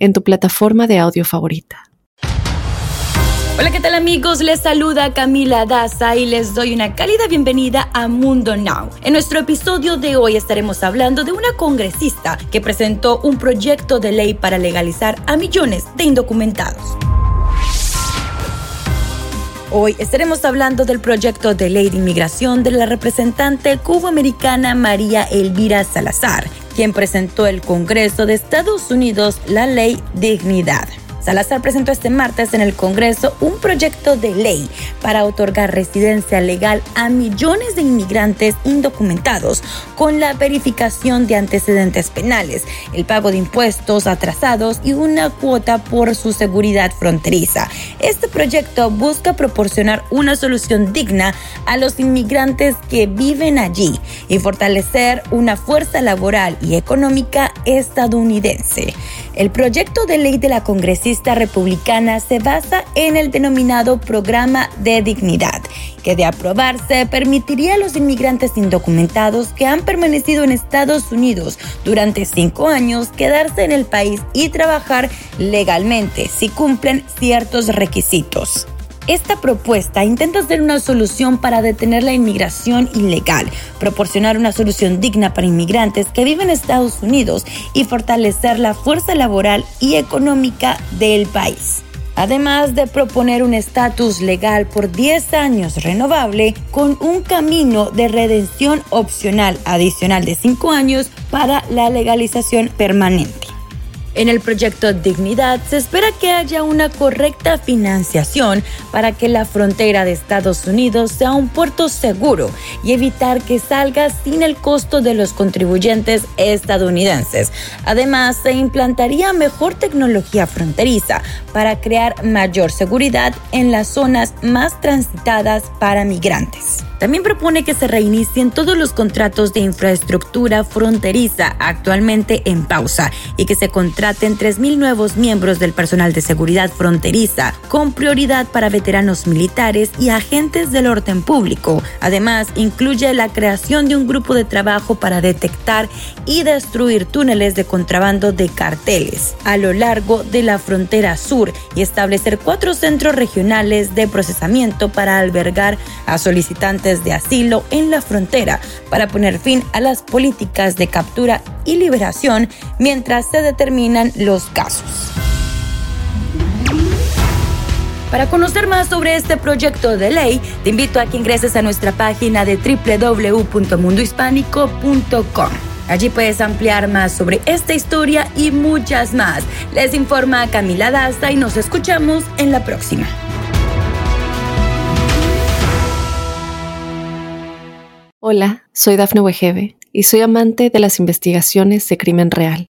en tu plataforma de audio favorita. Hola, ¿qué tal amigos? Les saluda Camila Daza y les doy una cálida bienvenida a Mundo Now. En nuestro episodio de hoy estaremos hablando de una congresista que presentó un proyecto de ley para legalizar a millones de indocumentados. Hoy estaremos hablando del proyecto de ley de inmigración de la representante cuboamericana María Elvira Salazar, quien presentó el Congreso de Estados Unidos la ley Dignidad. Salazar presentó este martes en el Congreso un proyecto de ley para otorgar residencia legal a millones de inmigrantes indocumentados con la verificación de antecedentes penales, el pago de impuestos atrasados y una cuota por su seguridad fronteriza. Este proyecto busca proporcionar una solución digna a los inmigrantes que viven allí y fortalecer una fuerza laboral y económica estadounidense. El proyecto de ley de la congresista republicana se basa en el denominado Programa de Dignidad, que de aprobarse permitiría a los inmigrantes indocumentados que han permanecido en Estados Unidos durante cinco años quedarse en el país y trabajar legalmente si cumplen ciertos requisitos. Esta propuesta intenta ser una solución para detener la inmigración ilegal, proporcionar una solución digna para inmigrantes que viven en Estados Unidos y fortalecer la fuerza laboral y económica del país además de proponer un estatus legal por 10 años renovable con un camino de redención opcional adicional de 5 años para la legalización permanente. En el proyecto Dignidad se espera que haya una correcta financiación para que la frontera de Estados Unidos sea un puerto seguro y evitar que salga sin el costo de los contribuyentes estadounidenses. Además, se implantaría mejor tecnología fronteriza para crear mayor seguridad en las zonas más transitadas para migrantes. También propone que se reinicien todos los contratos de infraestructura fronteriza actualmente en pausa y que se contraten 3.000 nuevos miembros del personal de seguridad fronteriza con prioridad para veteranos militares y agentes del orden público. Además, incluye la creación de un grupo de trabajo para detectar y destruir túneles de contrabando de carteles a lo largo de la frontera sur y establecer cuatro centros regionales de procesamiento para albergar a solicitantes de asilo en la frontera para poner fin a las políticas de captura y liberación mientras se determinan los casos. Para conocer más sobre este proyecto de ley, te invito a que ingreses a nuestra página de www.mundohispánico.com. Allí puedes ampliar más sobre esta historia y muchas más. Les informa Camila Daza y nos escuchamos en la próxima. Hola, soy Dafne Wegebe y soy amante de las investigaciones de crimen real.